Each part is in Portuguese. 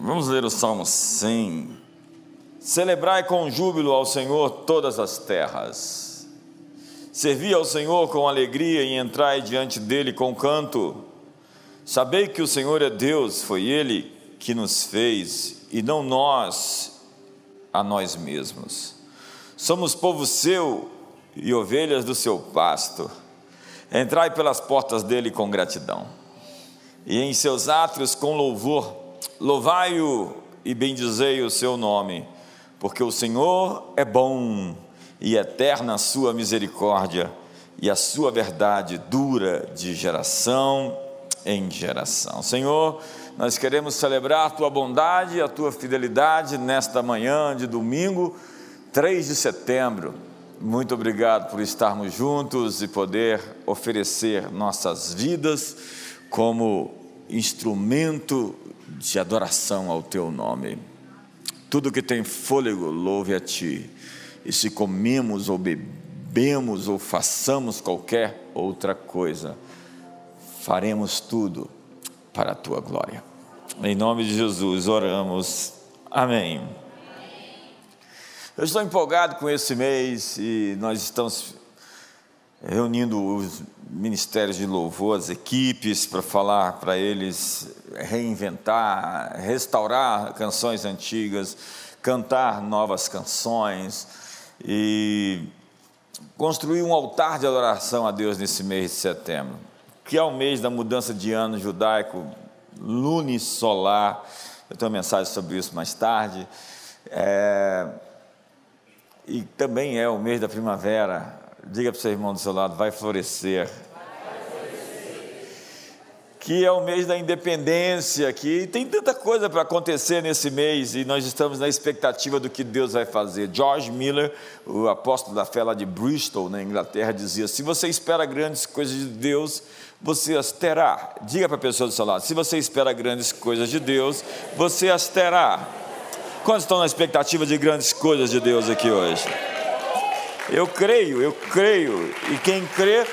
Vamos ler o Salmo 100. Celebrai com júbilo ao Senhor todas as terras. Servi ao Senhor com alegria e entrai diante dele com canto. Sabei que o Senhor é Deus, foi ele que nos fez e não nós a nós mesmos. Somos povo seu e ovelhas do seu pasto. Entrai pelas portas dele com gratidão, e em seus átrios com louvor. Louvai-o e bendizei o seu nome, porque o Senhor é bom e eterna a sua misericórdia, e a sua verdade dura de geração em geração. Senhor, nós queremos celebrar a tua bondade, a tua fidelidade nesta manhã de domingo, 3 de setembro muito obrigado por estarmos juntos e poder oferecer nossas vidas como instrumento de adoração ao teu nome. Tudo que tem fôlego, louve a ti. E se comemos ou bebemos ou façamos qualquer outra coisa, faremos tudo para a tua glória. Em nome de Jesus oramos. Amém. Eu estou empolgado com esse mês e nós estamos reunindo os ministérios de louvor, as equipes, para falar para eles reinventar, restaurar canções antigas, cantar novas canções e construir um altar de adoração a Deus nesse mês de setembro, que é o mês da mudança de ano judaico lunisolar. Eu tenho uma mensagem sobre isso mais tarde. É, e também é o mês da primavera. Diga para o seu irmão do seu lado, vai florescer. Que é o mês da independência, que tem tanta coisa para acontecer nesse mês e nós estamos na expectativa do que Deus vai fazer. George Miller, o apóstolo da fé lá de Bristol, na Inglaterra, dizia: Se você espera grandes coisas de Deus, você as terá. Diga para a pessoa do seu lado: se você espera grandes coisas de Deus, você as terá. Quantos estão na expectativa de grandes coisas de Deus aqui hoje? Eu creio, eu creio, e quem crê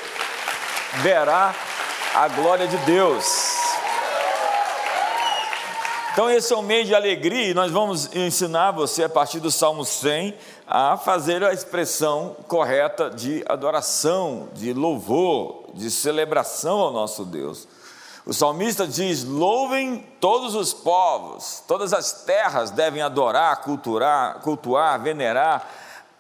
verá a glória de Deus. Então, esse é um mês de alegria e nós vamos ensinar você, a partir do Salmo 100, a fazer a expressão correta de adoração, de louvor, de celebração ao nosso Deus. O salmista diz: louvem todos os povos, todas as terras devem adorar, cultuar, cultuar, venerar,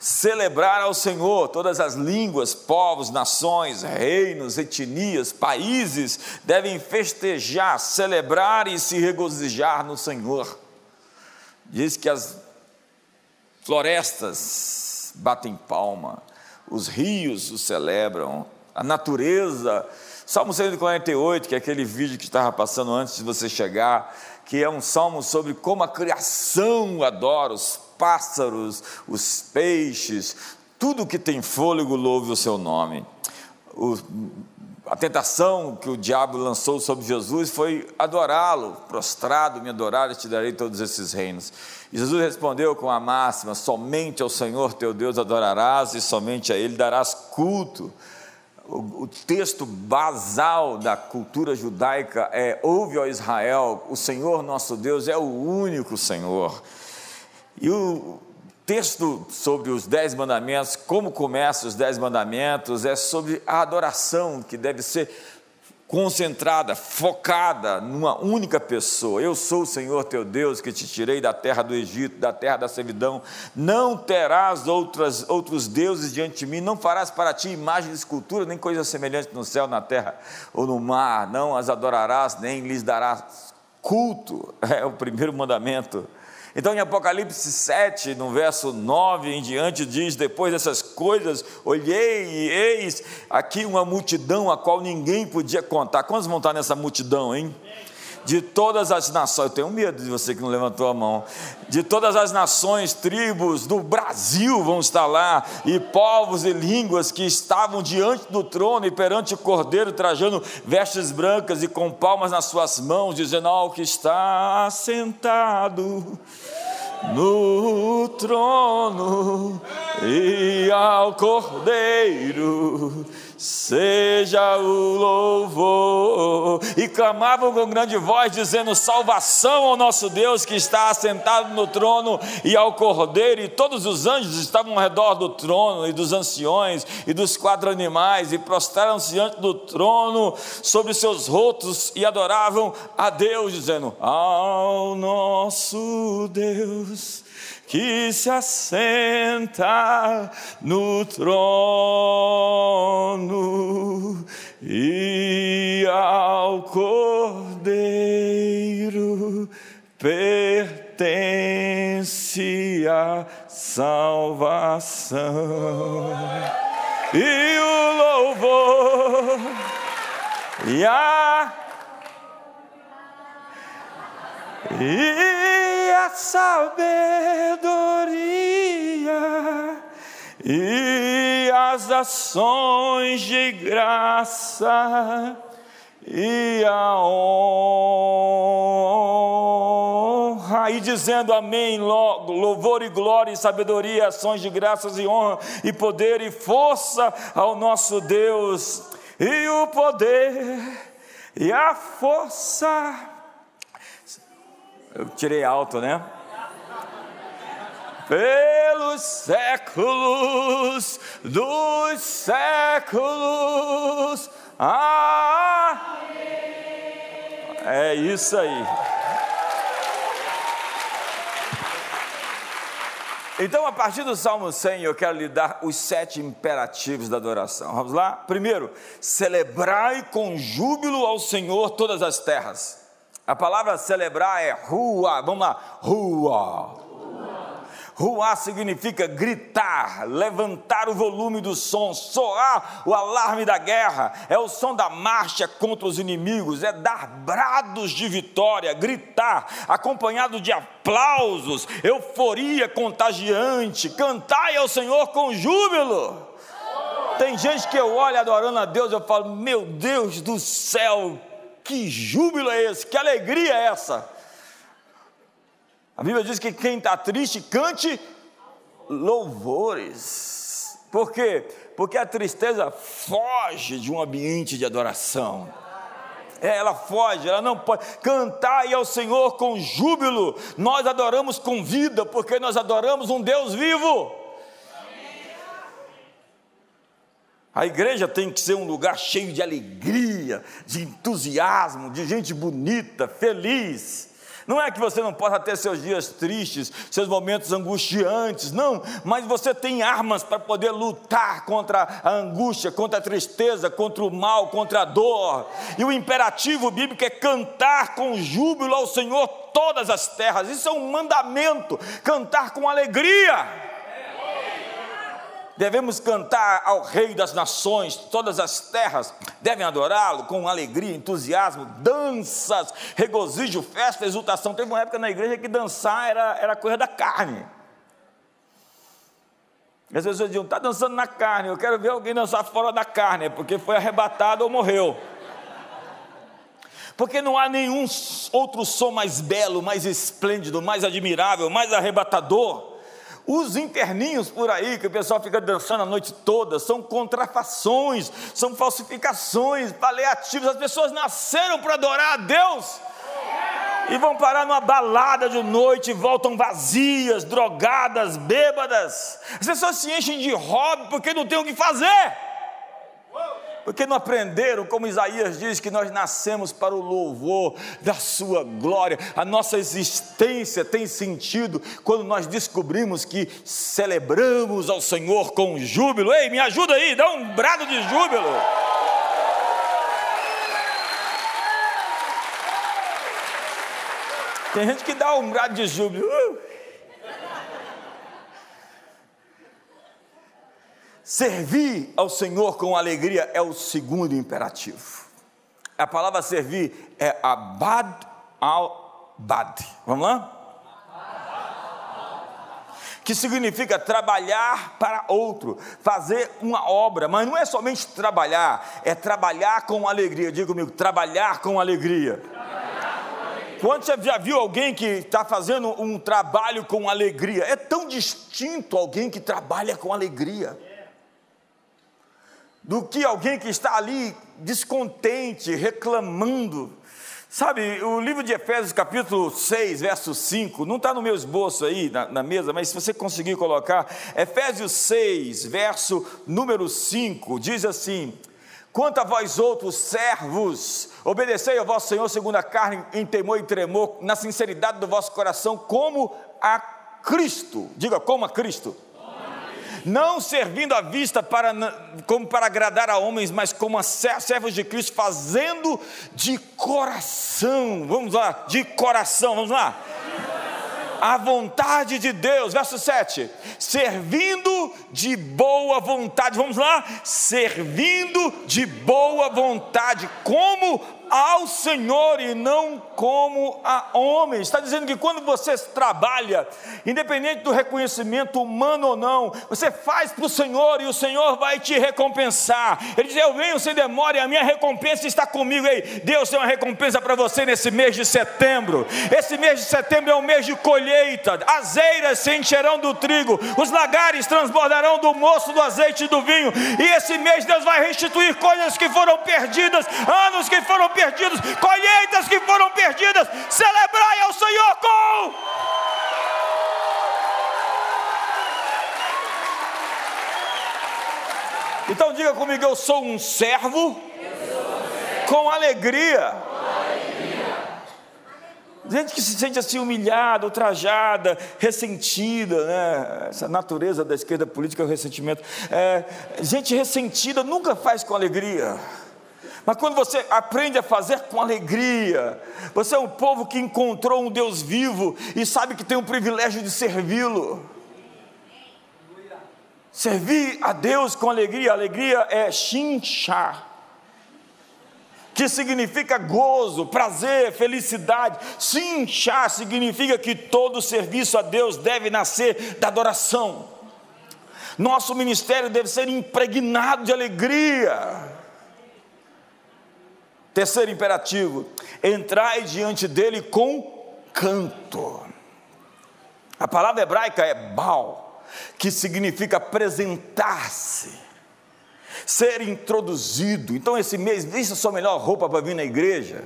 celebrar ao Senhor. Todas as línguas, povos, nações, reinos, etnias, países devem festejar, celebrar e se regozijar no Senhor. Diz que as florestas batem palma, os rios o celebram, a natureza Salmo 148, que é aquele vídeo que estava passando antes de você chegar, que é um salmo sobre como a criação adora os pássaros, os peixes, tudo que tem fôlego louve o seu nome. O, a tentação que o diabo lançou sobre Jesus foi adorá-lo, prostrado, me adorar te darei todos esses reinos. E Jesus respondeu com a máxima: somente ao Senhor teu Deus adorarás e somente a Ele darás culto o, o texto basal da cultura judaica é: Ouve, ó Israel, o Senhor nosso Deus é o único Senhor. E o texto sobre os Dez Mandamentos, como começa os Dez Mandamentos, é sobre a adoração que deve ser concentrada, focada numa única pessoa. Eu sou o Senhor teu Deus que te tirei da terra do Egito, da terra da servidão. Não terás outras, outros deuses diante de mim, não farás para ti imagem de escultura, nem coisa semelhante no céu, na terra ou no mar. Não as adorarás, nem lhes darás culto. É o primeiro mandamento. Então, em Apocalipse 7, no verso 9 em diante, diz: Depois dessas coisas, olhei e eis aqui uma multidão a qual ninguém podia contar. Quantos vão estar nessa multidão, hein? De todas as nações, eu tenho medo de você que não levantou a mão, de todas as nações, tribos do Brasil vão estar lá, e povos e línguas que estavam diante do trono e perante o cordeiro, trajando vestes brancas e com palmas nas suas mãos, dizendo ao que está sentado no trono e ao cordeiro seja o louvor. E clamavam com grande voz, dizendo: Salvação ao nosso Deus que está assentado no trono e ao Cordeiro. E todos os anjos estavam ao redor do trono, e dos anciões, e dos quatro animais, e prostraram-se diante do trono sobre seus rotos e adoravam a Deus, dizendo: Ao nosso Deus que se assenta no trono e ao Cordeiro pertence a salvação. E o louvor e a e a sabedoria e as ações de graça e a honra, e dizendo amém, louvor e glória e sabedoria, ações de graças e honra, e poder e força ao nosso Deus, e o poder e a força eu tirei alto, né? Pelos séculos dos séculos. Ah! É isso aí. Então, a partir do Salmo 100, eu quero lhe dar os sete imperativos da adoração. Vamos lá? Primeiro, celebrai com júbilo ao Senhor todas as terras. A palavra celebrar é rua, vamos lá, rua. Rua significa gritar, levantar o volume do som, soar o alarme da guerra, é o som da marcha contra os inimigos, é dar brados de vitória, gritar, acompanhado de aplausos, euforia contagiante, cantai ao Senhor com júbilo. Tem gente que eu olho adorando a Deus, eu falo, meu Deus do céu, que júbilo é esse? Que alegria é essa? A Bíblia diz que quem está triste, cante louvores. Por quê? Porque a tristeza foge de um ambiente de adoração. É, ela foge, ela não pode. Cantar ao Senhor com júbilo. Nós adoramos com vida, porque nós adoramos um Deus vivo. A igreja tem que ser um lugar cheio de alegria, de entusiasmo, de gente bonita, feliz. Não é que você não possa ter seus dias tristes, seus momentos angustiantes, não, mas você tem armas para poder lutar contra a angústia, contra a tristeza, contra o mal, contra a dor. E o imperativo bíblico é cantar com júbilo ao Senhor todas as terras. Isso é um mandamento, cantar com alegria. Devemos cantar ao Rei das Nações, todas as terras devem adorá-lo com alegria, entusiasmo, danças, regozijo, festa, exultação. Teve uma época na igreja que dançar era, era coisa da carne. As pessoas diziam, está dançando na carne, eu quero ver alguém dançar fora da carne, porque foi arrebatado ou morreu. Porque não há nenhum outro som mais belo, mais esplêndido, mais admirável, mais arrebatador os interninhos por aí, que o pessoal fica dançando a noite toda, são contrafações, são falsificações, paliativos. As pessoas nasceram para adorar a Deus e vão parar numa balada de noite, voltam vazias, drogadas, bêbadas. As pessoas se enchem de hobby porque não tem o que fazer porque não aprenderam, como Isaías diz, que nós nascemos para o louvor da Sua glória. A nossa existência tem sentido quando nós descobrimos que celebramos ao Senhor com júbilo. Ei, me ajuda aí, dá um brado de júbilo. Tem gente que dá um brado de júbilo. Uh! Servir ao Senhor com alegria é o segundo imperativo. A palavra servir é abad al bad. Vamos lá? que significa trabalhar para outro, fazer uma obra, mas não é somente trabalhar, é trabalhar com alegria. Diga comigo, trabalhar com alegria. Quando você já viu alguém que está fazendo um trabalho com alegria? É tão distinto alguém que trabalha com alegria. Do que alguém que está ali descontente, reclamando. Sabe, o livro de Efésios, capítulo 6, verso 5, não está no meu esboço aí na, na, mesa, mas se você conseguir colocar, Efésios 6, verso número 5, diz assim: Quanto a vós outros servos, obedecei ao vosso Senhor segundo a carne, em temor e tremor, na sinceridade do vosso coração, como a Cristo. Diga, como a Cristo não servindo à vista para, como para agradar a homens, mas como a servos de Cristo, fazendo de coração, vamos lá, de coração, vamos lá, a vontade de Deus, verso 7, servindo de boa vontade, vamos lá, servindo de boa vontade, como ao Senhor e não como a homens. Está dizendo que quando você trabalha, independente do reconhecimento humano ou não, você faz para o Senhor e o Senhor vai te recompensar. Ele diz: Eu venho sem demora e a minha recompensa está comigo. Ei, Deus tem uma recompensa para você nesse mês de setembro. Esse mês de setembro é um mês de colheita. As eiras se encherão do trigo, os lagares transbordarão do moço, do azeite e do vinho. E esse mês Deus vai restituir coisas que foram perdidas, anos que foram perdidos, colheitas que foram perdidas. Celebrai ao Senhor com. Então diga comigo, eu sou um servo, sou um. Com, alegria. com alegria. Gente que se sente assim humilhada, ultrajada, ressentida, né? essa natureza da esquerda política é o ressentimento. É, gente ressentida nunca faz com alegria. Mas quando você aprende a fazer com alegria, você é um povo que encontrou um Deus vivo e sabe que tem o privilégio de servi-lo. Servir a Deus com alegria, alegria é chinchar, que significa gozo, prazer, felicidade. Chinchar significa que todo serviço a Deus deve nascer da adoração. Nosso ministério deve ser impregnado de alegria. Terceiro imperativo: entrai diante dele com canto. A palavra hebraica é bal, que significa apresentar-se, ser introduzido. Então, esse mês, vista a sua melhor roupa para vir na igreja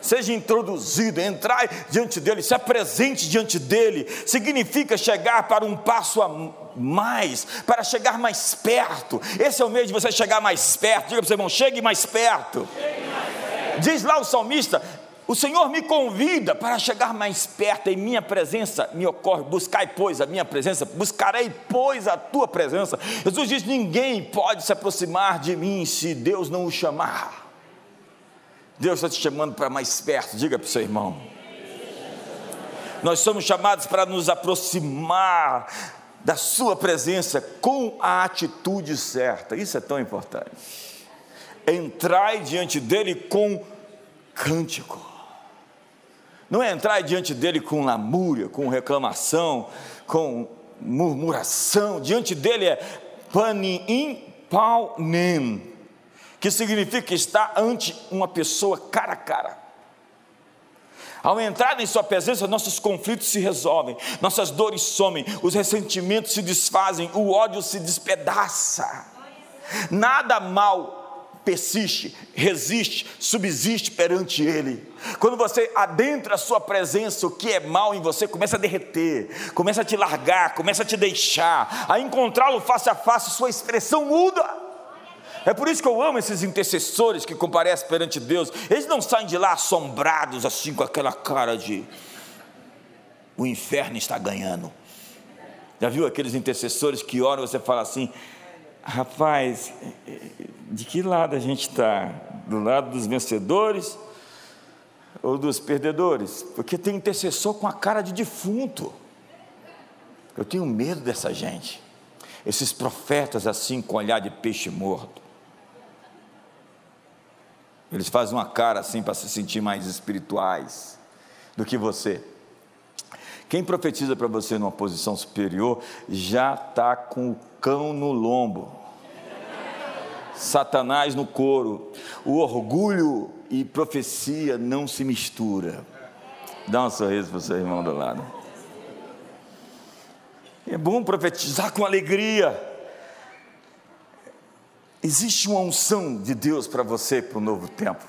seja introduzido, entrar diante dele, se apresente diante dele, significa chegar para um passo a mais, para chegar mais perto. Esse é o meio de você chegar mais perto. Diga para o seu irmão: chegue mais perto. Chegue mais perto. Diz lá o salmista: o Senhor me convida para chegar mais perto, em minha presença me ocorre, buscai, pois, a minha presença, buscarei, pois, a tua presença. Jesus diz: ninguém pode se aproximar de mim se Deus não o chamar. Deus está te chamando para mais perto, diga para o seu irmão. Nós somos chamados para nos aproximar da Sua presença com a atitude certa, isso é tão importante. Entrai diante dEle com cântico, não é entrar diante dEle com lamúria, com reclamação, com murmuração, diante dEle é panim paunem que significa estar ante uma pessoa cara a cara. Ao entrar em Sua presença, nossos conflitos se resolvem, nossas dores somem, os ressentimentos se desfazem, o ódio se despedaça. Nada mal persiste, resiste, subsiste perante Ele. Quando você adentra a Sua presença, o que é mal em você começa a derreter, começa a te largar, começa a te deixar, a encontrá-lo face a face, sua expressão muda. É por isso que eu amo esses intercessores que comparecem perante Deus. Eles não saem de lá assombrados, assim, com aquela cara de o inferno está ganhando. Já viu aqueles intercessores que oram e você fala assim: rapaz, de que lado a gente está? Do lado dos vencedores ou dos perdedores? Porque tem intercessor com a cara de defunto. Eu tenho medo dessa gente. Esses profetas assim com olhar de peixe morto. Eles fazem uma cara assim para se sentir mais espirituais do que você. Quem profetiza para você numa posição superior já está com o cão no lombo, Satanás no couro. O orgulho e profecia não se mistura. Dá um sorriso para o seu irmão do lado. É bom profetizar com alegria. Existe uma unção de Deus para você para o novo tempo.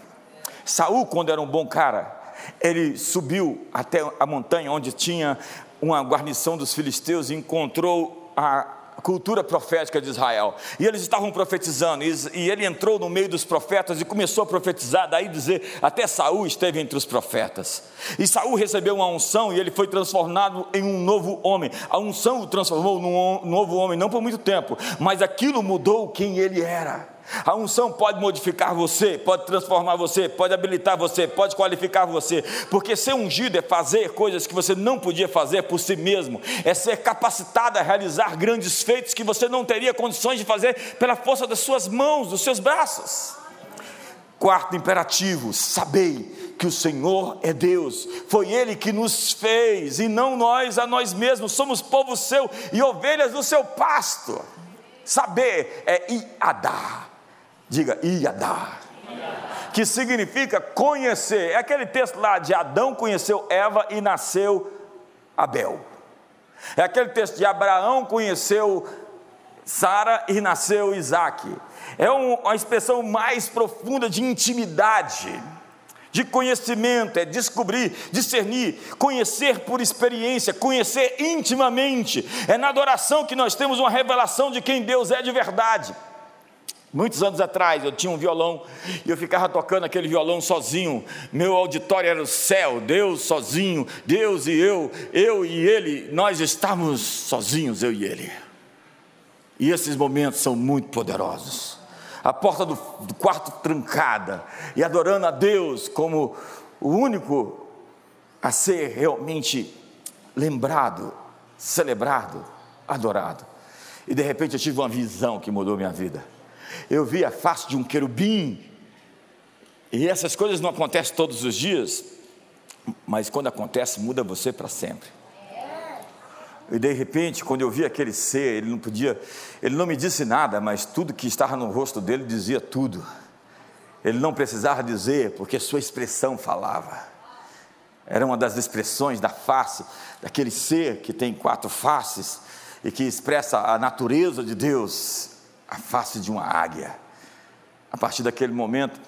Saul, quando era um bom cara, ele subiu até a montanha onde tinha uma guarnição dos filisteus e encontrou a cultura profética de Israel. E eles estavam profetizando, e ele entrou no meio dos profetas e começou a profetizar, daí dizer, até Saul esteve entre os profetas. E Saul recebeu uma unção e ele foi transformado em um novo homem. A unção o transformou num novo homem, não por muito tempo, mas aquilo mudou quem ele era. A unção pode modificar você, pode transformar você, pode habilitar você, pode qualificar você, porque ser ungido é fazer coisas que você não podia fazer por si mesmo, é ser capacitado a realizar grandes feitos que você não teria condições de fazer pela força das suas mãos, dos seus braços. Quarto imperativo: sabei que o Senhor é Deus, foi Ele que nos fez e não nós a nós mesmos, somos povo seu e ovelhas do seu pasto. Saber é iadar Diga Iadá. Que significa conhecer. É aquele texto lá de Adão conheceu Eva e nasceu Abel. É aquele texto de Abraão conheceu Sara e nasceu Isaac. É uma expressão mais profunda de intimidade, de conhecimento, é descobrir, discernir, conhecer por experiência, conhecer intimamente. É na adoração que nós temos uma revelação de quem Deus é de verdade. Muitos anos atrás eu tinha um violão e eu ficava tocando aquele violão sozinho. Meu auditório era o céu, Deus sozinho, Deus e eu, eu e ele, nós estamos sozinhos, eu e ele. E esses momentos são muito poderosos. A porta do, do quarto trancada e adorando a Deus como o único a ser realmente lembrado, celebrado, adorado. E de repente eu tive uma visão que mudou minha vida eu vi a face de um querubim. E essas coisas não acontecem todos os dias, mas quando acontece, muda você para sempre. E de repente, quando eu vi aquele ser, ele não podia, ele não me disse nada, mas tudo que estava no rosto dele dizia tudo. Ele não precisava dizer, porque sua expressão falava. Era uma das expressões da face daquele ser que tem quatro faces e que expressa a natureza de Deus a face de uma águia. A partir daquele momento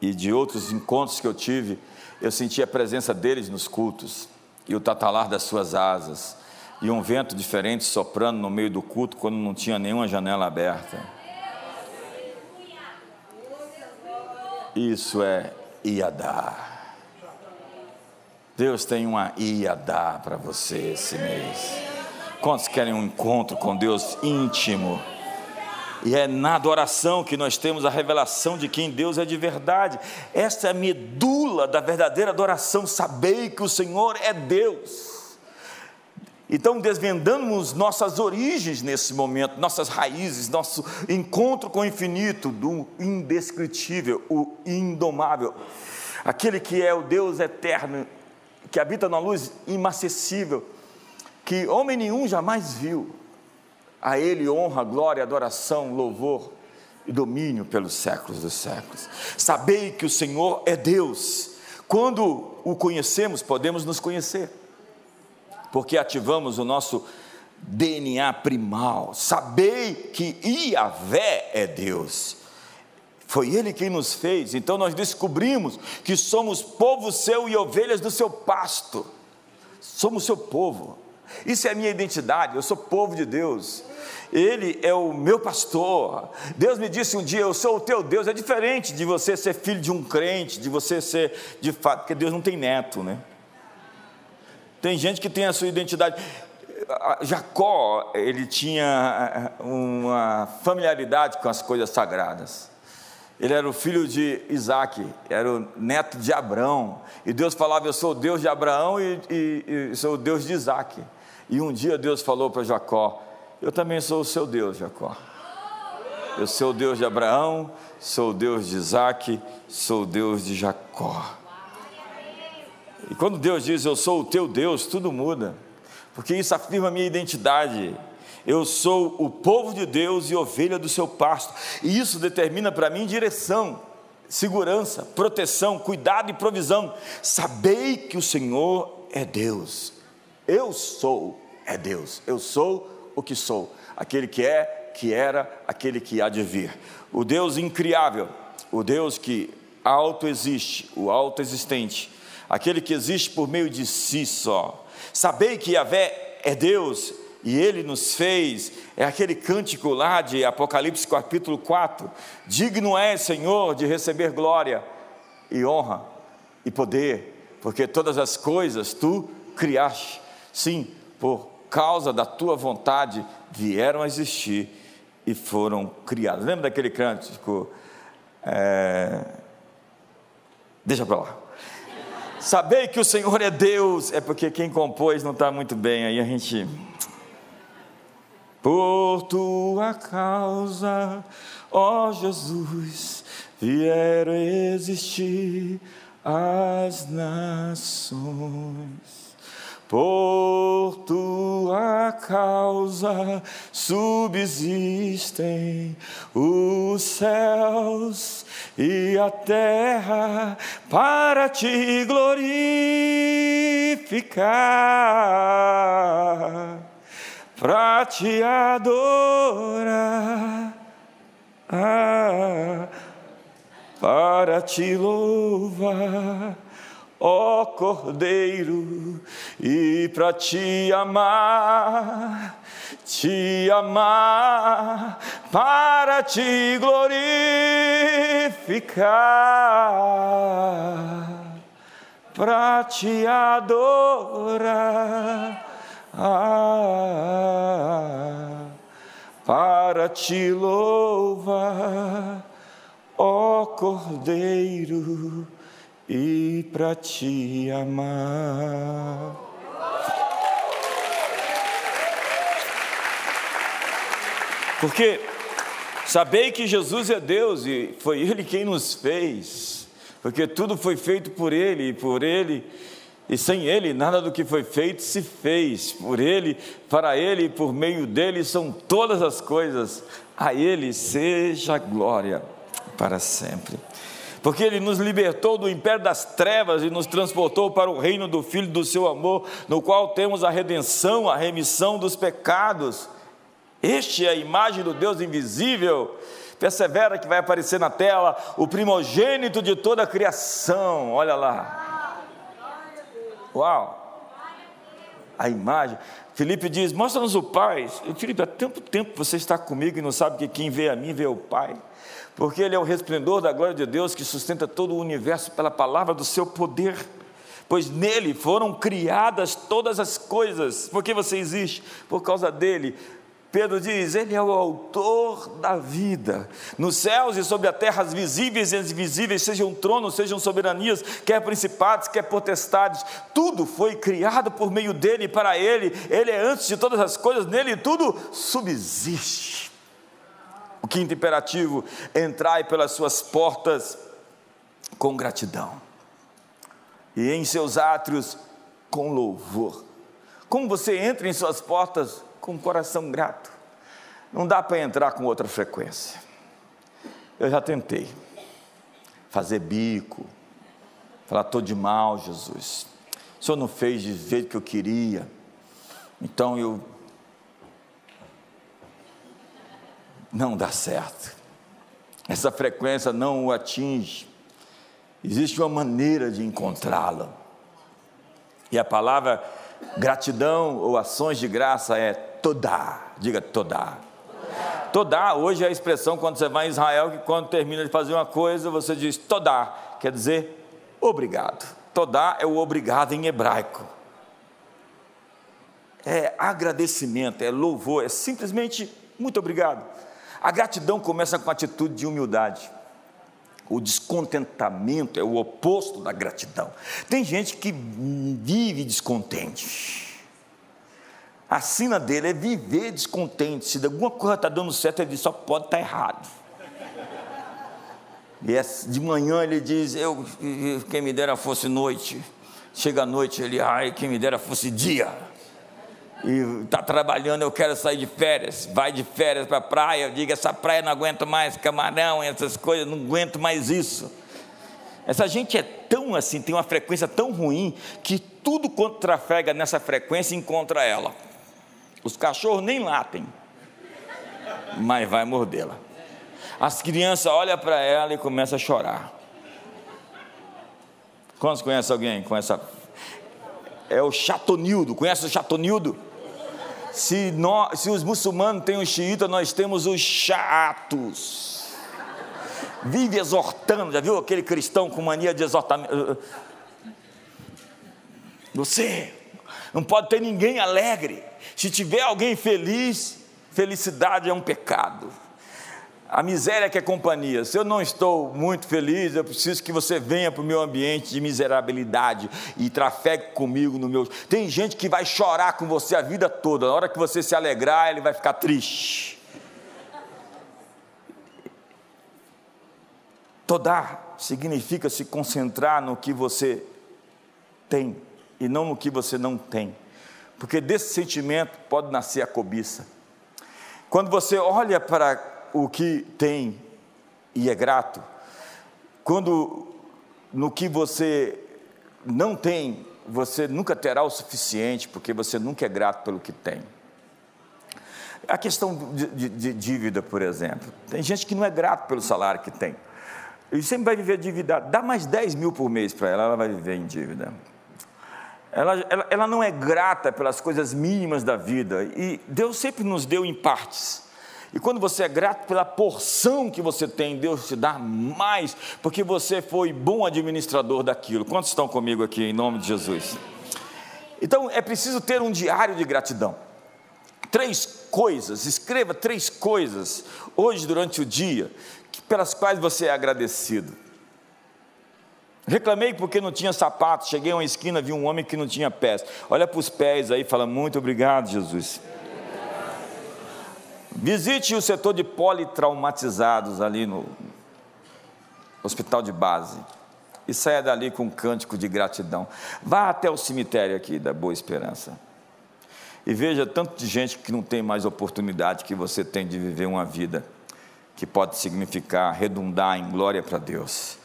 e de outros encontros que eu tive, eu senti a presença deles nos cultos e o tatalar das suas asas e um vento diferente soprando no meio do culto quando não tinha nenhuma janela aberta. Isso é Iadá. Deus tem uma Iadá para você esse mês. Quantos querem um encontro com Deus íntimo? E é na adoração que nós temos a revelação de quem Deus é de verdade. Esta é a medula da verdadeira adoração. Sabei que o Senhor é Deus. Então, desvendamos nossas origens nesse momento, nossas raízes, nosso encontro com o infinito, do indescritível, o indomável, aquele que é o Deus eterno, que habita na luz inacessível, que homem nenhum jamais viu a Ele honra, glória, adoração, louvor e domínio pelos séculos dos séculos. Sabei que o Senhor é Deus. Quando o conhecemos, podemos nos conhecer, porque ativamos o nosso DNA primal. Sabei que Iavé é Deus. Foi Ele quem nos fez, então nós descobrimos que somos povo seu e ovelhas do seu pasto. Somos seu povo. Isso é a minha identidade, eu sou povo de Deus. Ele é o meu pastor. Deus me disse um dia: Eu sou o teu Deus. É diferente de você ser filho de um crente, de você ser de fato, porque Deus não tem neto, né? Tem gente que tem a sua identidade. Jacó, ele tinha eh, uma familiaridade com as coisas sagradas. Ele era o filho de Isaac, era o neto de Abraão. E Deus falava: Eu sou o Deus de Abraão e, e, e sou o Deus de Isaac. E um dia Deus falou para Jacó: eu também sou o seu Deus, Jacó. Eu sou o Deus de Abraão, sou o Deus de Isaac, sou o Deus de Jacó. E quando Deus diz eu sou o teu Deus, tudo muda, porque isso afirma a minha identidade. Eu sou o povo de Deus e ovelha do seu pasto, e isso determina para mim direção, segurança, proteção, cuidado e provisão. Sabei que o Senhor é Deus. Eu sou é Deus. Eu sou o que sou, aquele que é, que era aquele que há de vir. O Deus incriável, o Deus que autoexiste, o autoexistente, aquele que existe por meio de si só. Sabei que Yahvé é Deus e ele nos fez, é aquele cântico lá de Apocalipse capítulo 4: Digno é, Senhor, de receber glória e honra e poder, porque todas as coisas tu criaste, sim, por causa da tua vontade vieram a existir e foram criadas. Lembra daquele cântico? É... Deixa para lá. Sabei que o Senhor é Deus, é porque quem compôs não está muito bem, aí a gente. Por tua causa, ó Jesus, vieram existir as nações. Por tua causa subsistem os céus e a terra para te glorificar, para te adorar, para te louvar ó Cordeiro, e para te amar, te amar, para te glorificar, para te adorar, ah, para te louvar, ó Cordeiro e para te amar. Porque sabei que Jesus é Deus e foi Ele quem nos fez, porque tudo foi feito por Ele e por Ele. E sem Ele, nada do que foi feito se fez. Por Ele, para Ele e por meio dele são todas as coisas. A Ele seja glória para sempre porque Ele nos libertou do império das trevas e nos transportou para o reino do Filho do Seu amor, no qual temos a redenção, a remissão dos pecados. Este é a imagem do Deus invisível. Persevera que vai aparecer na tela, o primogênito de toda a criação. Olha lá. Uau! A imagem. Felipe diz: Mostra-nos o Pai. Felipe, há tanto tempo você está comigo e não sabe que quem vê a mim vê o Pai porque Ele é o resplendor da glória de Deus que sustenta todo o universo pela palavra do seu poder. Pois nele foram criadas todas as coisas. Por que você existe? Por causa dele. Pedro diz: Ele é o autor da vida. Nos céus e sobre a terra, as visíveis e as invisíveis, sejam tronos, sejam soberanias, quer principados, quer potestades, tudo foi criado por meio dele e para ele. Ele é antes de todas as coisas, nele tudo subsiste. O quinto imperativo: entrai pelas suas portas com gratidão, e em seus átrios com louvor. Como você entra em suas portas com um coração grato? Não dá para entrar com outra frequência. Eu já tentei fazer bico, falar, estou de mal, Jesus. O Senhor não fez de jeito que eu queria, então eu não dá certo. Essa frequência não o atinge. Existe uma maneira de encontrá-la. E a palavra gratidão ou ações de graça é toda. Diga toda. Toda, hoje é a expressão quando você vai em Israel, que quando termina de fazer uma coisa, você diz toda, quer dizer obrigado. Toda é o obrigado em hebraico. É agradecimento, é louvor, é simplesmente muito obrigado. A gratidão começa com a atitude de humildade. O descontentamento é o oposto da gratidão. Tem gente que vive descontente. A sina dele é viver descontente. Se alguma coisa está dando certo, ele diz, só pode estar tá errado. E de manhã ele diz, eu, quem me dera fosse noite. Chega a noite, ele, ai, quem me dera fosse dia e está trabalhando, eu quero sair de férias, vai de férias para a praia, diga, essa praia não aguento mais camarão, essas coisas, não aguento mais isso. Essa gente é tão assim, tem uma frequência tão ruim, que tudo quanto trafega nessa frequência encontra ela. Os cachorros nem latem. mas vai mordê-la. As crianças olham para ela e começam a chorar. Quantos conhecem alguém com essa? É o chatonildo. Conhece o chatonildo? Se, nós, se os muçulmanos têm os xiitas, nós temos os chatos. Vive exortando, já viu aquele cristão com mania de exortamento? Você não pode ter ninguém alegre. Se tiver alguém feliz, felicidade é um pecado. A miséria que é companhia. Se eu não estou muito feliz, eu preciso que você venha para o meu ambiente de miserabilidade e trafegue comigo no meu. Tem gente que vai chorar com você a vida toda. Na hora que você se alegrar, ele vai ficar triste. Todar significa se concentrar no que você tem e não no que você não tem, porque desse sentimento pode nascer a cobiça. Quando você olha para o que tem e é grato, quando no que você não tem, você nunca terá o suficiente, porque você nunca é grato pelo que tem. A questão de, de, de dívida, por exemplo. Tem gente que não é grato pelo salário que tem. E sempre vai viver dívida. Dá mais 10 mil por mês para ela, ela vai viver em dívida. Ela, ela, ela não é grata pelas coisas mínimas da vida. E Deus sempre nos deu em partes. E quando você é grato pela porção que você tem, Deus te dá mais, porque você foi bom administrador daquilo. Quantos estão comigo aqui em nome de Jesus? Então é preciso ter um diário de gratidão. Três coisas, escreva três coisas hoje durante o dia pelas quais você é agradecido. Reclamei porque não tinha sapato. Cheguei a uma esquina, vi um homem que não tinha pés. Olha para os pés aí e fala: Muito obrigado, Jesus. Visite o setor de politraumatizados ali no hospital de base e saia dali com um cântico de gratidão. Vá até o cemitério aqui da Boa Esperança e veja tanto de gente que não tem mais oportunidade que você tem de viver uma vida que pode significar redundar em glória para Deus.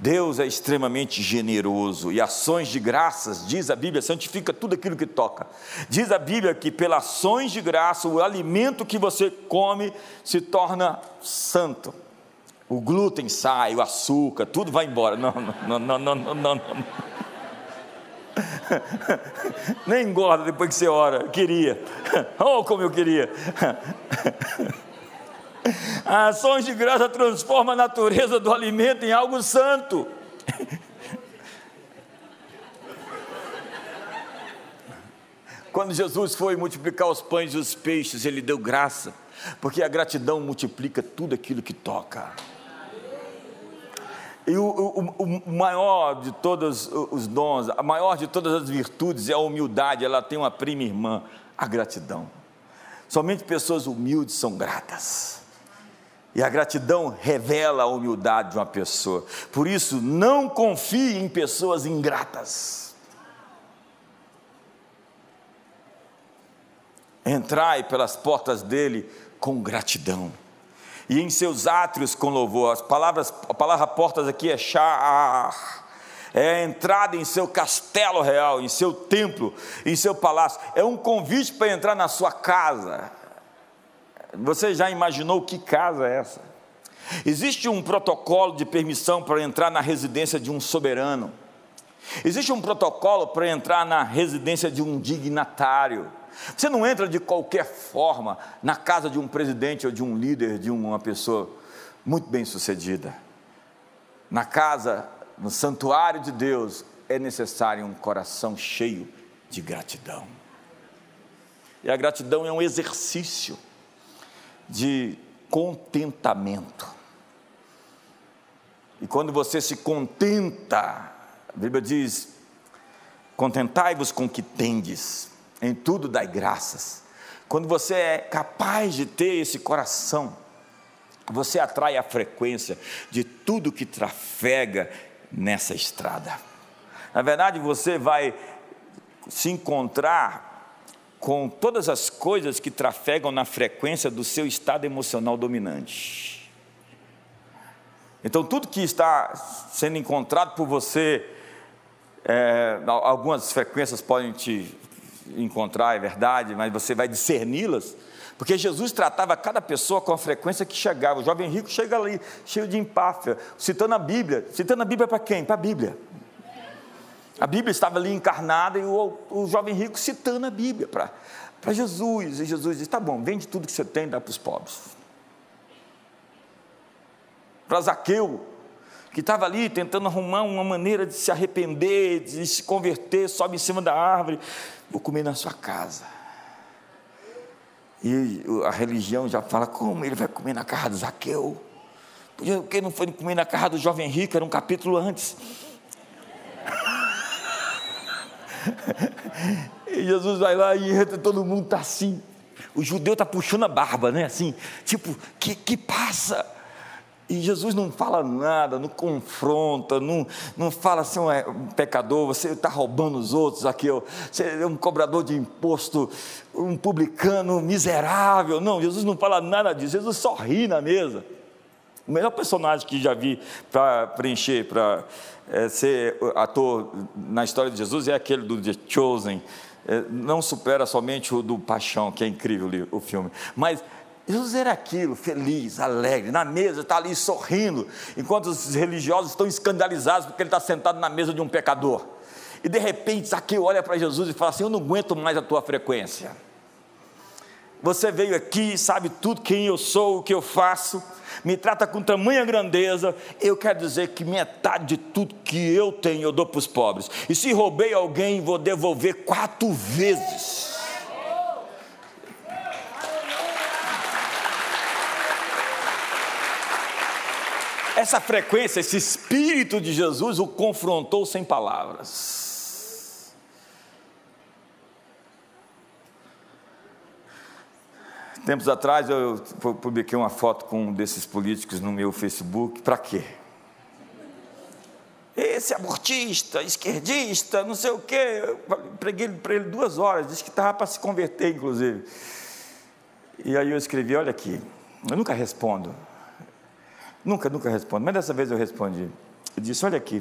Deus é extremamente generoso e ações de graças, diz a Bíblia, santifica tudo aquilo que toca. Diz a Bíblia que pelas ações de graça, o alimento que você come se torna santo. O glúten sai, o açúcar, tudo vai embora. Não, não, não, não, não, não. não. Nem engorda depois que você ora. Queria. Oh, como eu queria. As ações de graça transformam a natureza do alimento em algo santo. Quando Jesus foi multiplicar os pães e os peixes, ele deu graça, porque a gratidão multiplica tudo aquilo que toca. E o, o, o, maior de todos os dons, a maior de todas as virtudes é a humildade, ela tem uma prima irmã, a gratidão. Somente pessoas humildes são gratas. E a gratidão revela a humildade de uma pessoa. Por isso, não confie em pessoas ingratas. Entrai pelas portas dele com gratidão. E em seus átrios com louvor. As palavras, a palavra portas aqui é char. É a entrada em seu castelo real, em seu templo, em seu palácio. É um convite para entrar na sua casa você já imaginou que casa é essa? Existe um protocolo de permissão para entrar na residência de um soberano. Existe um protocolo para entrar na residência de um dignatário. Você não entra de qualquer forma na casa de um presidente ou de um líder, de uma pessoa muito bem sucedida. Na casa, no santuário de Deus, é necessário um coração cheio de gratidão. E a gratidão é um exercício de contentamento. E quando você se contenta, a Bíblia diz: contentai-vos com o que tendes, em tudo dai graças. Quando você é capaz de ter esse coração, você atrai a frequência de tudo que trafega nessa estrada. Na verdade, você vai se encontrar com todas as coisas que trafegam na frequência do seu estado emocional dominante. Então, tudo que está sendo encontrado por você, é, algumas frequências podem te encontrar, é verdade, mas você vai discerni-las. Porque Jesus tratava cada pessoa com a frequência que chegava. O jovem rico chega ali, cheio de empáfia, citando a Bíblia. Citando a Bíblia para quem? Para a Bíblia. A Bíblia estava ali encarnada e o, o jovem rico citando a Bíblia para Jesus. E Jesus diz: tá bom, vende tudo que você tem e dá para os pobres. Para Zaqueu, que estava ali tentando arrumar uma maneira de se arrepender, de se converter, sobe em cima da árvore, vou comer na sua casa. E a religião já fala, como ele vai comer na casa de Zaqueu? Por que não foi comer na casa do jovem rico? Era um capítulo antes. e Jesus vai lá e entra, todo mundo está assim. O judeu está puxando a barba, né? Assim, tipo, que, que passa? E Jesus não fala nada, não confronta, não, não fala assim, é um pecador, você está roubando os outros aqui, você é um cobrador de imposto, um publicano miserável. Não, Jesus não fala nada disso, Jesus só ri na mesa. O melhor personagem que já vi para preencher, para é, ser ator na história de Jesus é aquele do The Chosen. É, não supera somente o do Paixão, que é incrível o filme, mas Jesus era aquilo, feliz, alegre, na mesa, está ali sorrindo, enquanto os religiosos estão escandalizados porque ele está sentado na mesa de um pecador. E de repente Zaqueu olha para Jesus e fala assim: Eu não aguento mais a tua frequência. Você veio aqui, sabe tudo quem eu sou, o que eu faço, me trata com tamanha grandeza. Eu quero dizer que metade de tudo que eu tenho eu dou para os pobres. E se roubei alguém, vou devolver quatro vezes. Essa frequência, esse espírito de Jesus o confrontou sem palavras. Tempos atrás eu publiquei uma foto com um desses políticos no meu Facebook. Para quê? Esse abortista, esquerdista, não sei o quê. Eu preguei para ele duas horas, disse que estava para se converter, inclusive. E aí eu escrevi: olha aqui, eu nunca respondo Nunca, nunca respondo, mas dessa vez eu respondi. Eu disse: Olha aqui,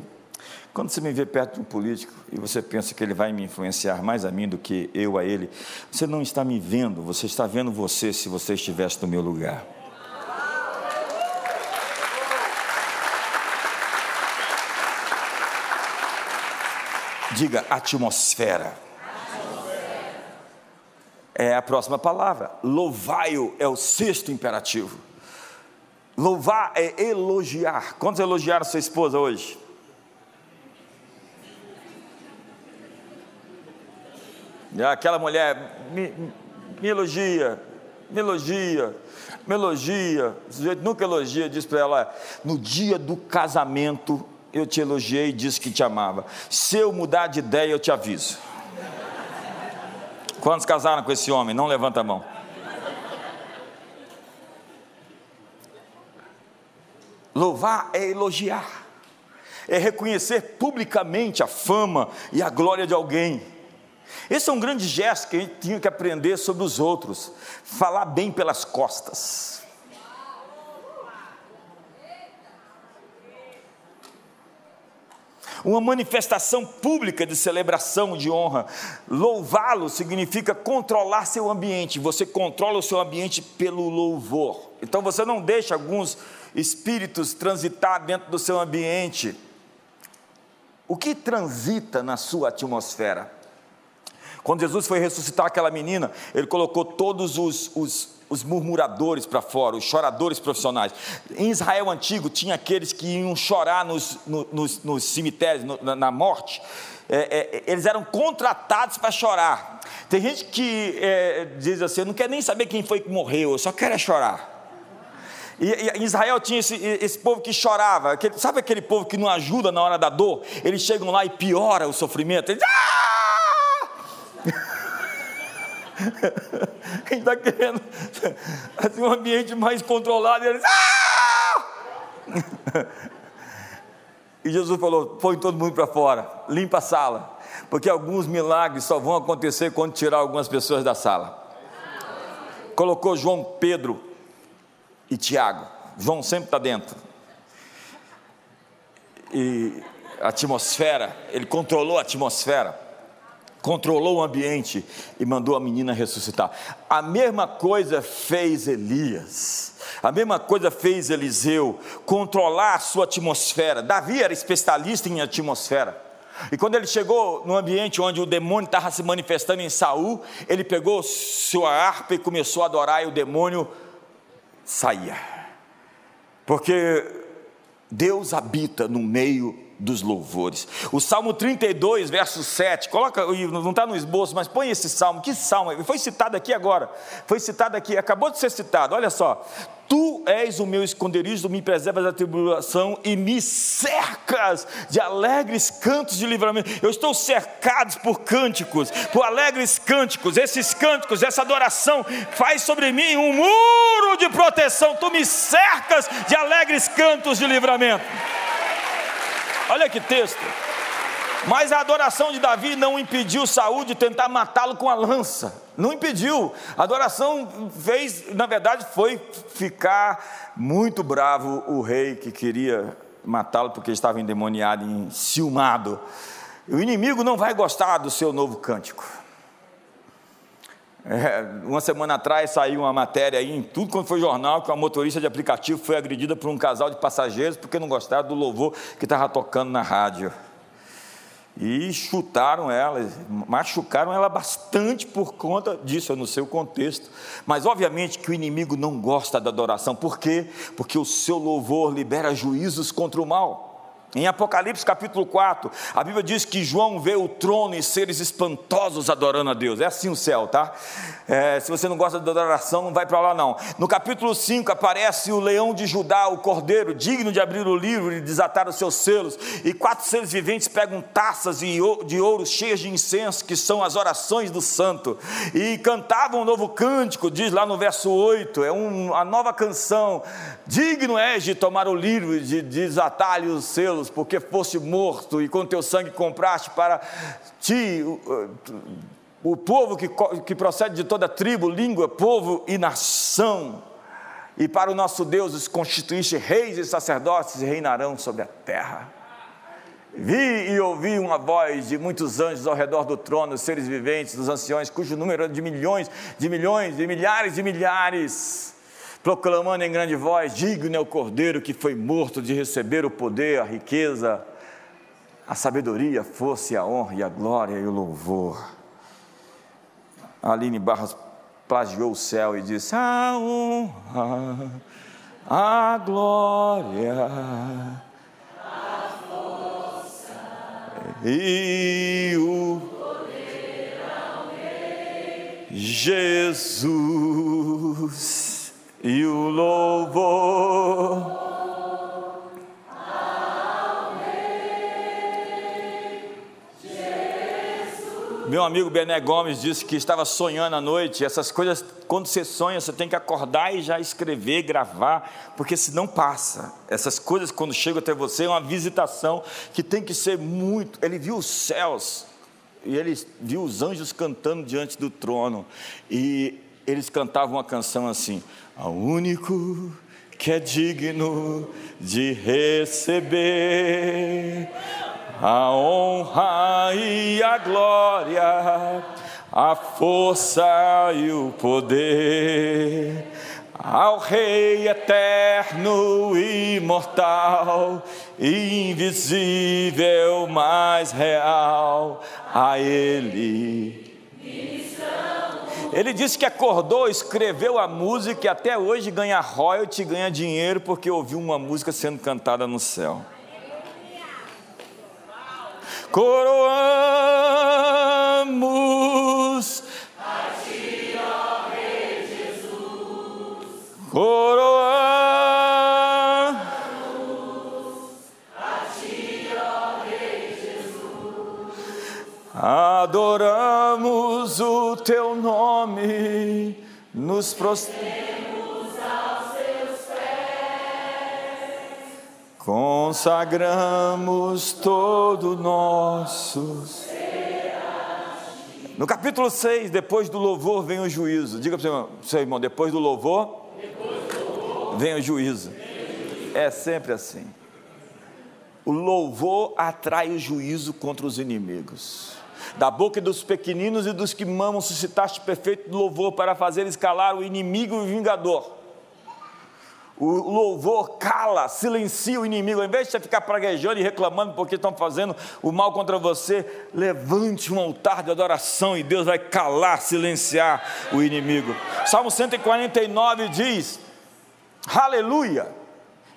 quando você me vê perto de um político e você pensa que ele vai me influenciar mais a mim do que eu a ele, você não está me vendo, você está vendo você se você estivesse no meu lugar. Diga atmosfera. É a próxima palavra. Louvai-o é o sexto imperativo. Louvar é elogiar. Quantos elogiaram sua esposa hoje? Aquela mulher me, me elogia, me elogia, me elogia. O sujeito nunca elogia, diz para ela: no dia do casamento eu te elogiei e disse que te amava. Se eu mudar de ideia, eu te aviso. Quantos casaram com esse homem? Não levanta a mão. Louvar é elogiar, é reconhecer publicamente a fama e a glória de alguém. Esse é um grande gesto que a gente tinha que aprender sobre os outros, falar bem pelas costas. Uma manifestação pública de celebração de honra. Louvá-lo significa controlar seu ambiente. Você controla o seu ambiente pelo louvor. Então você não deixa alguns espíritos transitar dentro do seu ambiente. O que transita na sua atmosfera? Quando Jesus foi ressuscitar aquela menina, ele colocou todos os, os, os murmuradores para fora, os choradores profissionais. Em Israel antigo, tinha aqueles que iam chorar nos, nos, nos cemitérios, no, na morte. É, é, eles eram contratados para chorar. Tem gente que é, diz assim: eu não quero nem saber quem foi que morreu, eu só quero é chorar. E, em Israel tinha esse, esse povo que chorava. Aquele, sabe aquele povo que não ajuda na hora da dor? Eles chegam lá e piora o sofrimento. Eles, ah! a gente está querendo assim, um ambiente mais controlado. E eles, ah! E Jesus falou: põe todo mundo para fora, limpa a sala, porque alguns milagres só vão acontecer quando tirar algumas pessoas da sala. Colocou João Pedro e Tiago. João sempre está dentro. E a atmosfera, ele controlou a atmosfera. Controlou o ambiente e mandou a menina ressuscitar. A mesma coisa fez Elias. A mesma coisa fez Eliseu, controlar a sua atmosfera. Davi era especialista em atmosfera. E quando ele chegou no ambiente onde o demônio estava se manifestando em Saul, ele pegou sua harpa e começou a adorar, e o demônio saía. Porque Deus habita no meio dos louvores. O Salmo 32, verso 7, coloca, não está no esboço, mas põe esse salmo. Que salmo? Foi citado aqui agora. Foi citado aqui, acabou de ser citado. Olha só. Tu és o meu esconderijo, me preservas da tribulação e me cercas de alegres cantos de livramento. Eu estou cercado por cânticos, por alegres cânticos. Esses cânticos, essa adoração faz sobre mim um muro de proteção. Tu me cercas de alegres cantos de livramento. Olha que texto. Mas a adoração de Davi não impediu Saul de tentar matá-lo com a lança. Não impediu. A adoração fez, na verdade, foi ficar muito bravo o rei que queria matá-lo porque estava endemoniado, enciumado. O inimigo não vai gostar do seu novo cântico. É, uma semana atrás saiu uma matéria aí em tudo quanto foi jornal que uma motorista de aplicativo foi agredida por um casal de passageiros porque não gostava do louvor que estava tocando na rádio. E chutaram ela, machucaram ela bastante por conta disso, eu não sei o contexto. Mas obviamente que o inimigo não gosta da adoração. Por quê? Porque o seu louvor libera juízos contra o mal. Em Apocalipse capítulo 4, a Bíblia diz que João vê o trono e seres espantosos adorando a Deus. É assim o céu, tá? É, se você não gosta da adoração, não vai para lá não. No capítulo 5 aparece o leão de Judá, o cordeiro, digno de abrir o livro e desatar os seus selos. E quatro seres viventes pegam taças de ouro cheias de incenso, que são as orações do santo. E cantavam um novo cântico, diz lá no verso 8. É um, a nova canção. Digno és de tomar o livro e de desatar os selos porque foste morto e com teu sangue compraste para ti o, povo que, que procede de toda tribo, língua, povo e nação. E para o nosso Deus os constituíste reis e sacerdotes e reinarão sobre a terra. Vi e ouvi uma voz de muitos anjos ao redor do trono, seres viventes, dos anciões, cujo número era de milhões, de milhões, de milhares de milhares proclamando em grande voz: Digno é o cordeiro que foi morto de receber o poder, a riqueza, a sabedoria, a força, a honra e a glória e o louvor. Aline Barros plagiou o céu e disse: A honra, a glória, a força e o poder ao Rei Jesus e o louvor. Meu amigo Bené Gomes disse que estava sonhando à noite. Essas coisas, quando você sonha, você tem que acordar e já escrever, gravar, porque senão passa. Essas coisas, quando chegam até você, é uma visitação que tem que ser muito. Ele viu os céus e ele viu os anjos cantando diante do trono. E eles cantavam uma canção assim: Ao único que é digno de receber a honra e a glória, a força e o poder. Ao Rei eterno, imortal, invisível, mais real, a Ele ele disse que acordou, escreveu a música e até hoje ganha royalty, ganha dinheiro porque ouviu uma música sendo cantada no céu. Coroamos a ti, ó Rei Jesus. Coroamos Adoramos o teu nome, nos prostramos aos seus pés, consagramos todo nosso. No capítulo 6, depois do louvor vem o juízo. Diga para o seu irmão, depois do louvor, depois do louvor vem o juízo. É sempre assim. O louvor atrai o juízo contra os inimigos. Da boca dos pequeninos e dos que mamam suscitaste perfeito louvor para fazeres calar o inimigo e o vingador. O louvor cala, silencia o inimigo. Ao invés de você ficar praguejando e reclamando porque estão fazendo o mal contra você, levante um altar de adoração e Deus vai calar, silenciar o inimigo. Salmo 149 diz: Aleluia!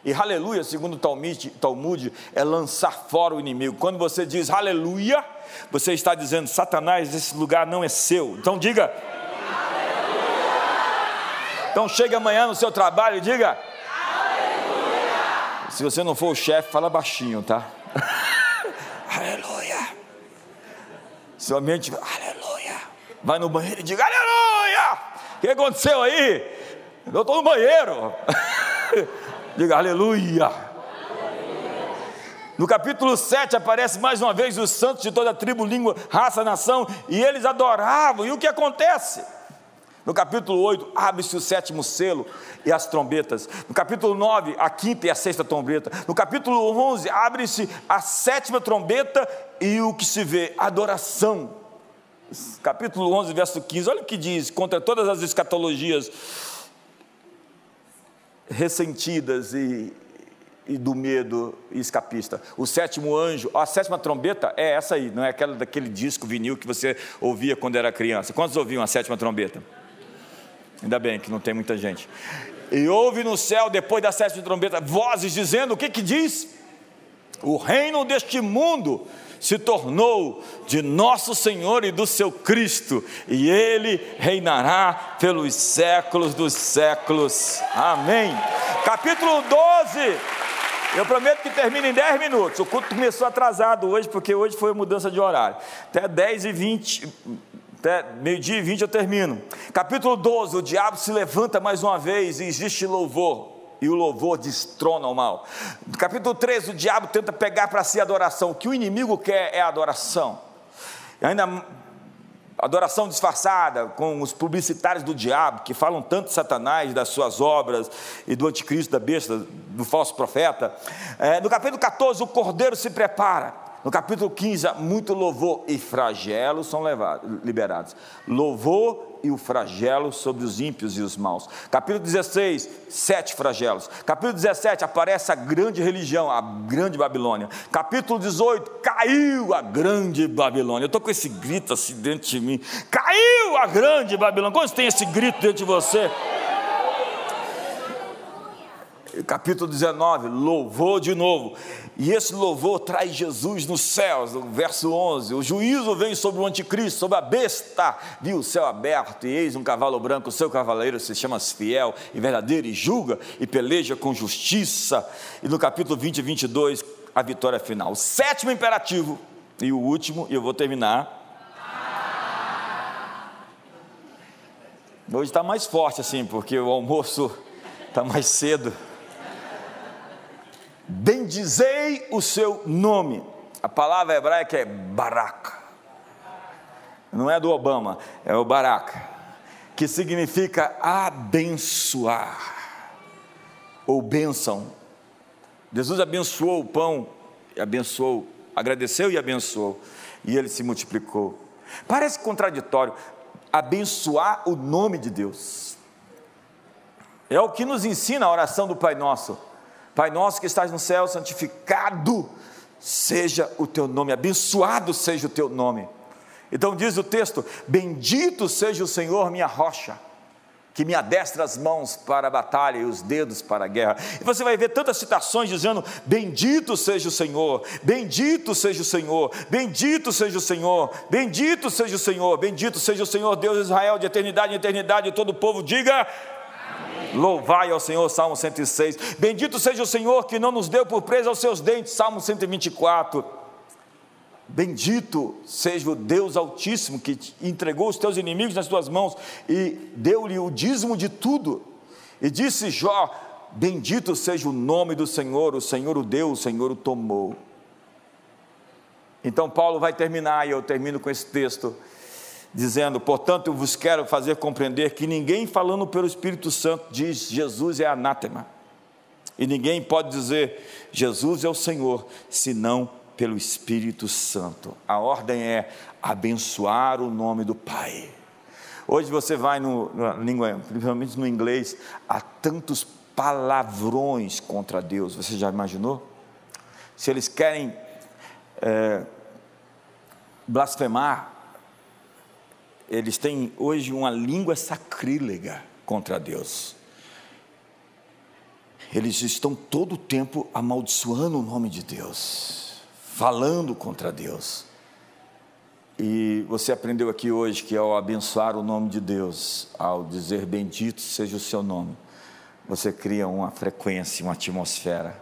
E aleluia, segundo o Talmud, é lançar fora o inimigo. Quando você diz aleluia, você está dizendo: Satanás, esse lugar não é seu. Então diga. Então chega amanhã no seu trabalho e diga. Se você não for o chefe, fala baixinho, tá? aleluia. Seu ambiente, aleluia. Vai no banheiro e diga, aleluia. O que aconteceu aí? Eu estou no banheiro. diga, aleluia. No capítulo 7 aparece mais uma vez os santos de toda a tribo, língua, raça, nação, e eles adoravam. E o que acontece? No capítulo 8, abre-se o sétimo selo e as trombetas. No capítulo 9, a quinta e a sexta trombeta. No capítulo 11, abre-se a sétima trombeta e o que se vê? Adoração. Capítulo 11, verso 15. Olha o que diz: contra todas as escatologias ressentidas e, e do medo escapista. O sétimo anjo, a sétima trombeta é essa aí, não é aquela daquele disco vinil que você ouvia quando era criança. Quantos ouviam a sétima trombeta? Ainda bem que não tem muita gente. E ouve no céu, depois da sétima trombeta, vozes dizendo: o que que diz? O reino deste mundo se tornou de nosso Senhor e do seu Cristo, e ele reinará pelos séculos dos séculos. Amém. Capítulo 12. Eu prometo que termina em 10 minutos. O culto começou atrasado hoje, porque hoje foi mudança de horário. Até 10 e 20 até meio-dia e vinte eu termino. Capítulo 12: o diabo se levanta mais uma vez e existe louvor, e o louvor destrona o mal. Capítulo 13: o diabo tenta pegar para si a adoração. O que o inimigo quer é a adoração. Ainda adoração disfarçada, com os publicitários do diabo, que falam tanto de Satanás, das suas obras, e do anticristo, da besta, do falso profeta. É, no capítulo 14, o cordeiro se prepara. No capítulo 15, muito louvor e flagelos são levados, liberados. Louvor e o flagelo sobre os ímpios e os maus. Capítulo 16, sete flagelos. Capítulo 17, aparece a grande religião, a grande Babilônia. Capítulo 18, caiu a grande Babilônia. Eu estou com esse grito assim dentro de mim. Caiu a grande Babilônia. Quantos tem esse grito dentro de você? capítulo 19, louvor de novo. E esse louvor traz Jesus nos céus, no verso 11. O juízo vem sobre o anticristo, sobre a besta. Viu o céu aberto e eis um cavalo branco. O seu cavaleiro se chama fiel e verdadeiro e julga e peleja com justiça. E no capítulo 20 e 22, a vitória final. O sétimo imperativo e o último, e eu vou terminar. Hoje está mais forte assim, porque o almoço está mais cedo. Bendizei o seu nome. A palavra hebraica é barak. Não é do Obama, é o barak, que significa abençoar ou bênção. Jesus abençoou o pão, e abençoou, agradeceu e abençoou, e ele se multiplicou. Parece contraditório abençoar o nome de Deus. É o que nos ensina a oração do Pai Nosso. Pai nosso que estás no céu, santificado seja o teu nome, abençoado seja o teu nome. Então diz o texto: Bendito seja o Senhor, minha rocha, que me adestra as mãos para a batalha e os dedos para a guerra. E você vai ver tantas citações dizendo: Bendito seja o Senhor, bendito seja o Senhor, bendito seja o Senhor, bendito seja o Senhor, bendito seja o Senhor, Deus de Israel, de eternidade em eternidade, e todo o povo diga: Louvai ao Senhor, Salmo 106. Bendito seja o Senhor que não nos deu por presa aos seus dentes, Salmo 124. Bendito seja o Deus Altíssimo que entregou os teus inimigos nas tuas mãos e deu-lhe o dízimo de tudo. E disse Jó: Bendito seja o nome do Senhor, o Senhor o deu, o Senhor o tomou. Então Paulo vai terminar, e eu termino com esse texto dizendo: Portanto, eu vos quero fazer compreender que ninguém falando pelo Espírito Santo diz Jesus é anátema. E ninguém pode dizer Jesus é o Senhor, senão pelo Espírito Santo. A ordem é abençoar o nome do Pai. Hoje você vai no, na língua, principalmente no inglês, há tantos palavrões contra Deus. Você já imaginou? Se eles querem é, blasfemar, eles têm hoje uma língua sacrílega contra Deus. Eles estão todo o tempo amaldiçoando o nome de Deus, falando contra Deus. E você aprendeu aqui hoje que ao abençoar o nome de Deus, ao dizer bendito seja o seu nome, você cria uma frequência, uma atmosfera,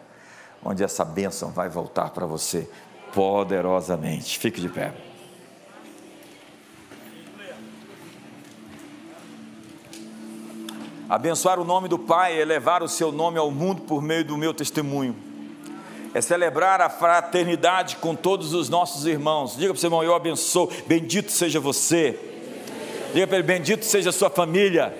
onde essa bênção vai voltar para você poderosamente. Fique de pé. Abençoar o nome do Pai é levar o seu nome ao mundo por meio do meu testemunho. É celebrar a fraternidade com todos os nossos irmãos. Diga para o seu irmão, eu abençoo. Bendito seja você. Diga para ele, bendito seja a sua família.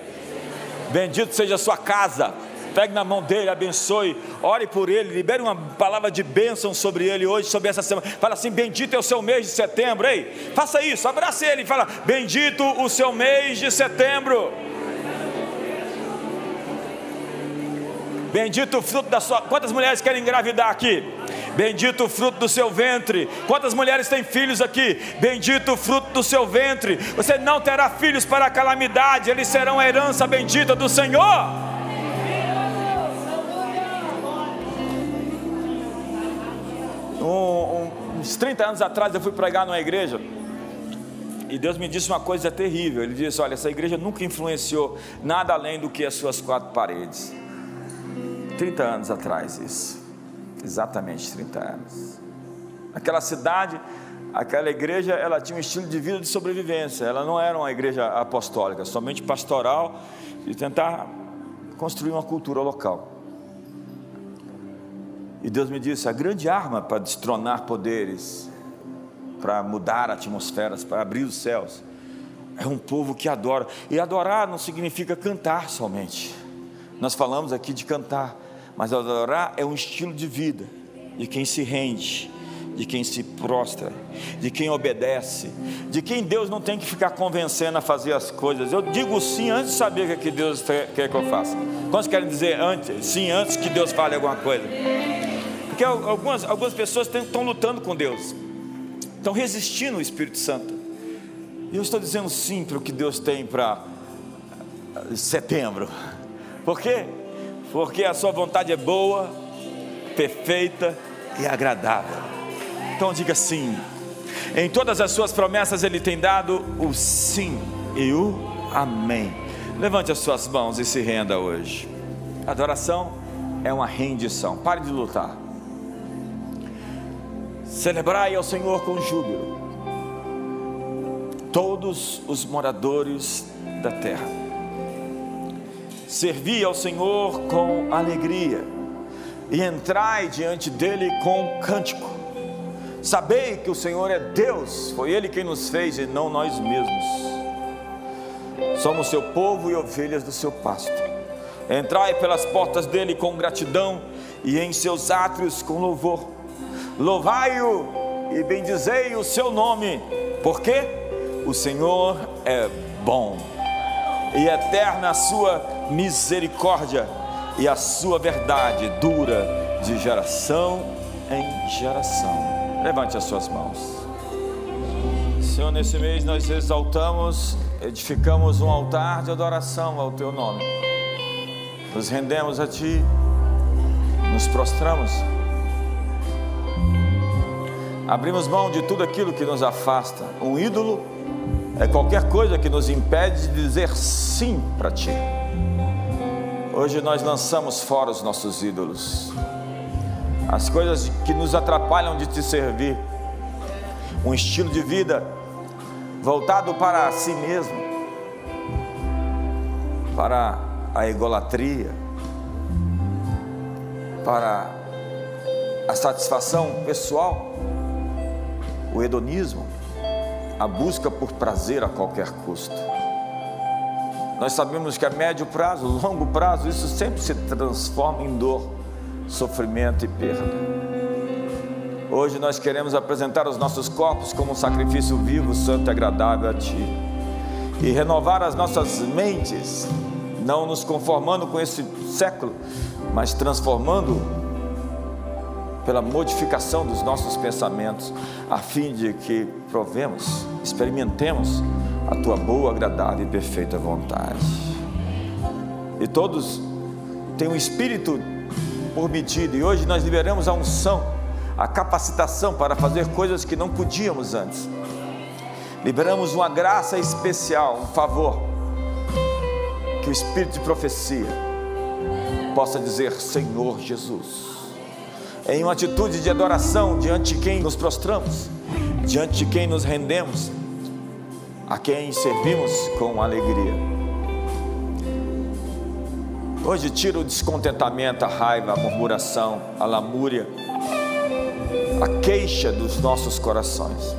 Bendito seja a sua casa. Pegue na mão dele, abençoe, ore por ele, libere uma palavra de bênção sobre ele hoje, sobre essa semana. Fala assim: Bendito é o seu mês de setembro. Ei, faça isso, abrace ele e fala: Bendito o seu mês de setembro. Bendito o fruto da sua. Quantas mulheres querem engravidar aqui? Bendito o fruto do seu ventre. Quantas mulheres têm filhos aqui? Bendito o fruto do seu ventre. Você não terá filhos para a calamidade, eles serão a herança bendita do Senhor. Um, uns 30 anos atrás eu fui pregar numa igreja e Deus me disse uma coisa terrível. Ele disse: Olha, essa igreja nunca influenciou nada além do que as suas quatro paredes. 30 anos atrás isso. Exatamente 30 anos. Aquela cidade, aquela igreja, ela tinha um estilo de vida de sobrevivência. Ela não era uma igreja apostólica, somente pastoral e tentar construir uma cultura local. E Deus me disse: a grande arma para destronar poderes, para mudar atmosferas, para abrir os céus, é um povo que adora. E adorar não significa cantar somente. Nós falamos aqui de cantar, mas adorar é um estilo de vida de quem se rende, de quem se prostra, de quem obedece, de quem Deus não tem que ficar convencendo a fazer as coisas. Eu digo sim antes de saber o que é Deus quer que eu faça. Quantos querem dizer antes? Sim, antes que Deus fale alguma coisa. Porque algumas, algumas pessoas estão lutando com Deus, estão resistindo ao Espírito Santo. E eu estou dizendo sim para o que Deus tem para setembro. Por quê? Porque a sua vontade é boa, perfeita e agradável. Então diga sim. Em todas as suas promessas ele tem dado o sim e o amém. Levante as suas mãos e se renda hoje. Adoração é uma rendição. Pare de lutar. Celebrai ao Senhor com júbilo. Todos os moradores da terra servi ao Senhor com alegria e entrai diante dele com cântico. Sabei que o Senhor é Deus, foi Ele quem nos fez e não nós mesmos. Somos seu povo e ovelhas do seu pasto. Entrai pelas portas dele com gratidão e em seus átrios com louvor. Louvai-o e bendizei o seu nome, porque o Senhor é bom e eterna a sua misericórdia e a sua verdade dura de geração em geração. Levante as suas mãos. Senhor, nesse mês nós exaltamos, edificamos um altar de adoração ao teu nome. Nos rendemos a ti, nos prostramos. Abrimos mão de tudo aquilo que nos afasta. Um ídolo é qualquer coisa que nos impede de dizer sim para ti. Hoje nós lançamos fora os nossos ídolos, as coisas que nos atrapalham de te servir, um estilo de vida voltado para si mesmo, para a egolatria, para a satisfação pessoal, o hedonismo, a busca por prazer a qualquer custo. Nós sabemos que a médio prazo, longo prazo, isso sempre se transforma em dor, sofrimento e perda. Hoje nós queremos apresentar os nossos corpos como um sacrifício vivo, santo e agradável a Ti. E renovar as nossas mentes, não nos conformando com esse século, mas transformando pela modificação dos nossos pensamentos, a fim de que provemos, experimentemos a tua boa, agradável e perfeita vontade. E todos têm um espírito por medida, e hoje nós liberamos a unção, a capacitação para fazer coisas que não podíamos antes. Liberamos uma graça especial, um favor, que o espírito de profecia possa dizer: Senhor Jesus em uma atitude de adoração diante de quem nos prostramos, diante de quem nos rendemos, a quem servimos com alegria. Hoje tira o descontentamento, a raiva, a murmuração, a lamúria, a queixa dos nossos corações.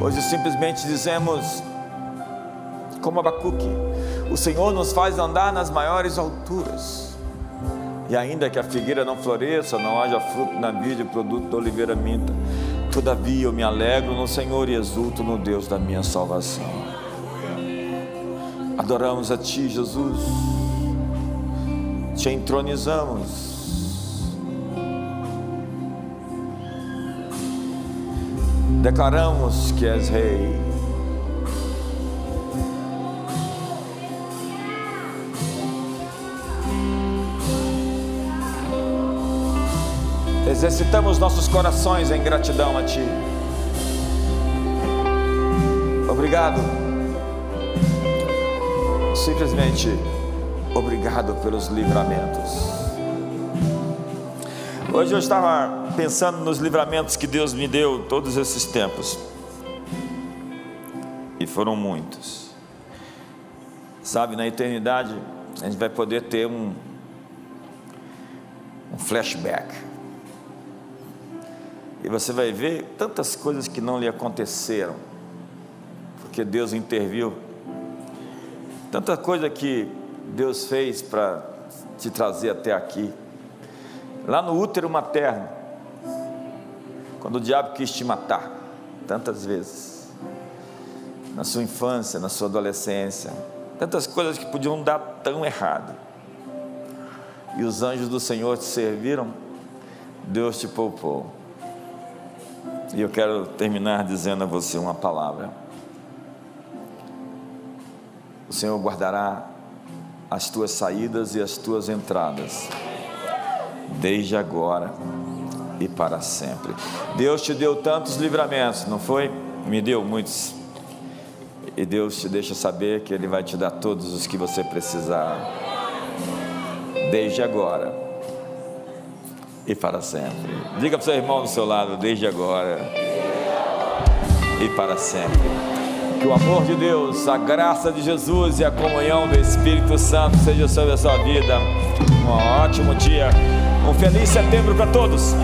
Hoje simplesmente dizemos, como Abacuque, o Senhor nos faz andar nas maiores alturas. E ainda que a figueira não floresça, não haja fruto na vide, produto da oliveira minta. Todavia eu me alegro no Senhor e exulto no Deus da minha salvação. Adoramos a Ti, Jesus. Te entronizamos. Declaramos que és Rei. Exercitamos nossos corações em gratidão a Ti. Obrigado. Simplesmente obrigado pelos livramentos. Hoje eu estava pensando nos livramentos que Deus me deu todos esses tempos. E foram muitos. Sabe, na eternidade a gente vai poder ter um, um flashback e você vai ver tantas coisas que não lhe aconteceram, porque Deus interviu. Tanta coisa que Deus fez para te trazer até aqui. Lá no útero materno, quando o diabo quis te matar, tantas vezes, na sua infância, na sua adolescência, tantas coisas que podiam dar tão errado. E os anjos do Senhor te serviram, Deus te poupou. E eu quero terminar dizendo a você uma palavra. O Senhor guardará as tuas saídas e as tuas entradas, desde agora e para sempre. Deus te deu tantos livramentos, não foi? Me deu muitos. E Deus te deixa saber que Ele vai te dar todos os que você precisar, desde agora e para sempre. Diga para o seu irmão do seu lado, desde agora e para sempre. Que o amor de Deus, a graça de Jesus e a comunhão do Espírito Santo seja sobre a sua vida. Um ótimo dia, um feliz setembro para todos.